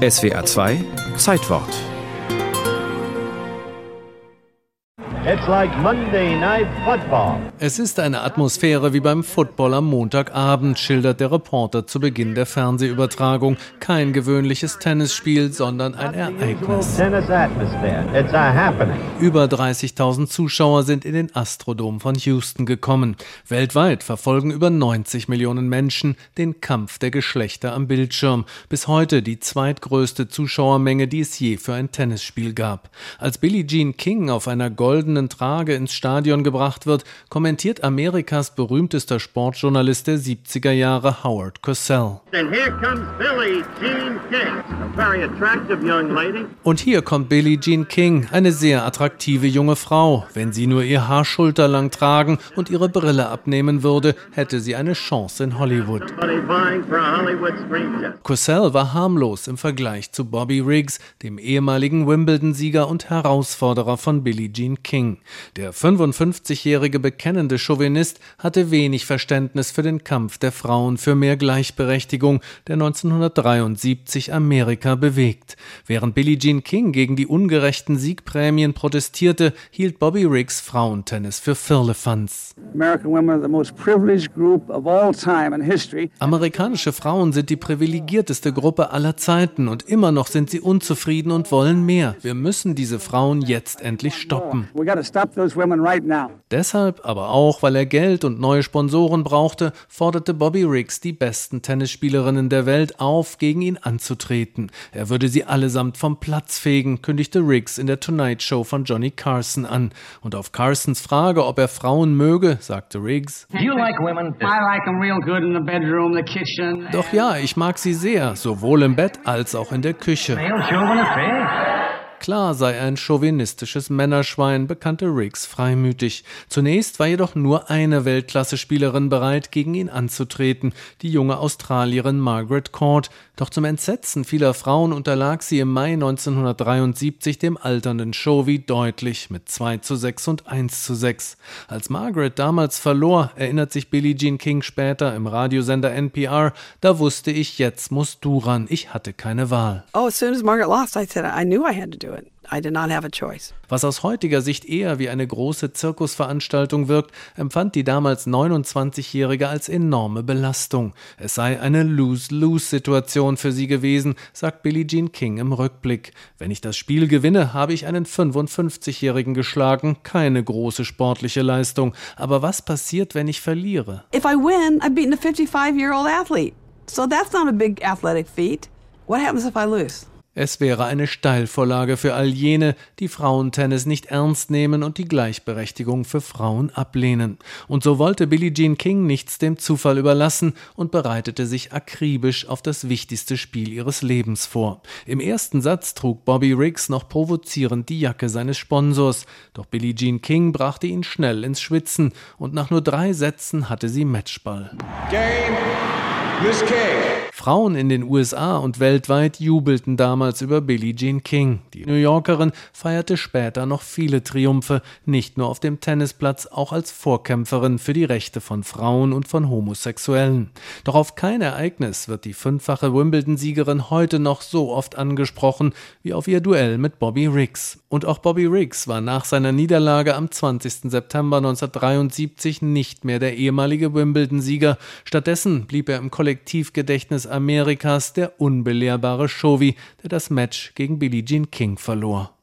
SWR 2 Zeitwort Es ist eine Atmosphäre wie beim Football am Montagabend, schildert der Reporter zu Beginn der Fernsehübertragung. Kein gewöhnliches Tennisspiel, sondern ein Ereignis. Über 30.000 Zuschauer sind in den Astrodom von Houston gekommen. Weltweit verfolgen über 90 Millionen Menschen den Kampf der Geschlechter am Bildschirm. Bis heute die zweitgrößte Zuschauermenge, die es je für ein Tennisspiel gab. Als Billie Jean King auf einer goldenen goldenen Trage ins Stadion gebracht wird, kommentiert Amerikas berühmtester Sportjournalist der 70er Jahre Howard Cosell. Und hier kommt Billie Jean King, eine sehr attraktive junge Frau. Wenn sie nur ihr Haar schulterlang tragen und ihre Brille abnehmen würde, hätte sie eine Chance in Hollywood. Cosell war harmlos im Vergleich zu Bobby Riggs, dem ehemaligen Wimbledon-Sieger und Herausforderer von Billie Jean King. Der 55-jährige bekennende Chauvinist hatte wenig Verständnis für den Kampf der Frauen für mehr Gleichberechtigung, der 1973 Amerika bewegt. Während Billie Jean King gegen die ungerechten Siegprämien protestierte, hielt Bobby Riggs Frauentennis für Firlefanz. Amerikanische Frauen sind die privilegierteste Gruppe aller Zeiten und immer noch sind sie unzufrieden und wollen mehr. Wir müssen diese Frauen jetzt endlich stoppen. Deshalb, aber auch, weil er Geld und neue Sponsoren brauchte, forderte Bobby Riggs die besten Tennisspielerinnen der Welt auf, gegen ihn anzutreten. Er würde sie allesamt vom Platz fegen, kündigte Riggs in der Tonight Show von Johnny Carson an. Und auf Carsons Frage, ob er Frauen möge, sagte Riggs: Doch ja, ich mag sie sehr, sowohl im Bett als auch in der Küche. Klar sei ein chauvinistisches Männerschwein, bekannte Riggs freimütig. Zunächst war jedoch nur eine Weltklasse-Spielerin bereit, gegen ihn anzutreten, die junge Australierin Margaret Court. Doch zum Entsetzen vieler Frauen unterlag sie im Mai 1973 dem alternden Chovy deutlich mit 2 zu 6 und 1 zu 6. Als Margaret damals verlor, erinnert sich Billie Jean King später im Radiosender NPR, da wusste ich, jetzt musst du ran. Ich hatte keine Wahl. Oh, as soon as Margaret lost, I said I knew I had to do. I did not have a choice. Was aus heutiger Sicht eher wie eine große Zirkusveranstaltung wirkt, empfand die damals 29-Jährige als enorme Belastung. Es sei eine Lose-Lose-Situation für sie gewesen, sagt Billie Jean King im Rückblick. Wenn ich das Spiel gewinne, habe ich einen 55-Jährigen geschlagen, keine große sportliche Leistung. Aber was passiert, wenn ich verliere? If I win, I've beaten a 55-year-old athlete. So that's not a big athletic feat. What happens if I lose? Es wäre eine Steilvorlage für all jene, die Frauentennis nicht ernst nehmen und die Gleichberechtigung für Frauen ablehnen. Und so wollte Billie Jean King nichts dem Zufall überlassen und bereitete sich akribisch auf das wichtigste Spiel ihres Lebens vor. Im ersten Satz trug Bobby Riggs noch provozierend die Jacke seines Sponsors, doch Billie Jean King brachte ihn schnell ins Schwitzen und nach nur drei Sätzen hatte sie Matchball. Game. Miss King. Frauen in den USA und weltweit jubelten damals über Billie Jean King. Die New Yorkerin feierte später noch viele Triumphe, nicht nur auf dem Tennisplatz, auch als Vorkämpferin für die Rechte von Frauen und von Homosexuellen. Doch auf kein Ereignis wird die fünffache Wimbledon-Siegerin heute noch so oft angesprochen wie auf ihr Duell mit Bobby Riggs. Und auch Bobby Riggs war nach seiner Niederlage am 20. September 1973 nicht mehr der ehemalige Wimbledon-Sieger. Stattdessen blieb er im Kollektivgedächtnis Amerikas der unbelehrbare Chovy, der das Match gegen Billie Jean King verlor.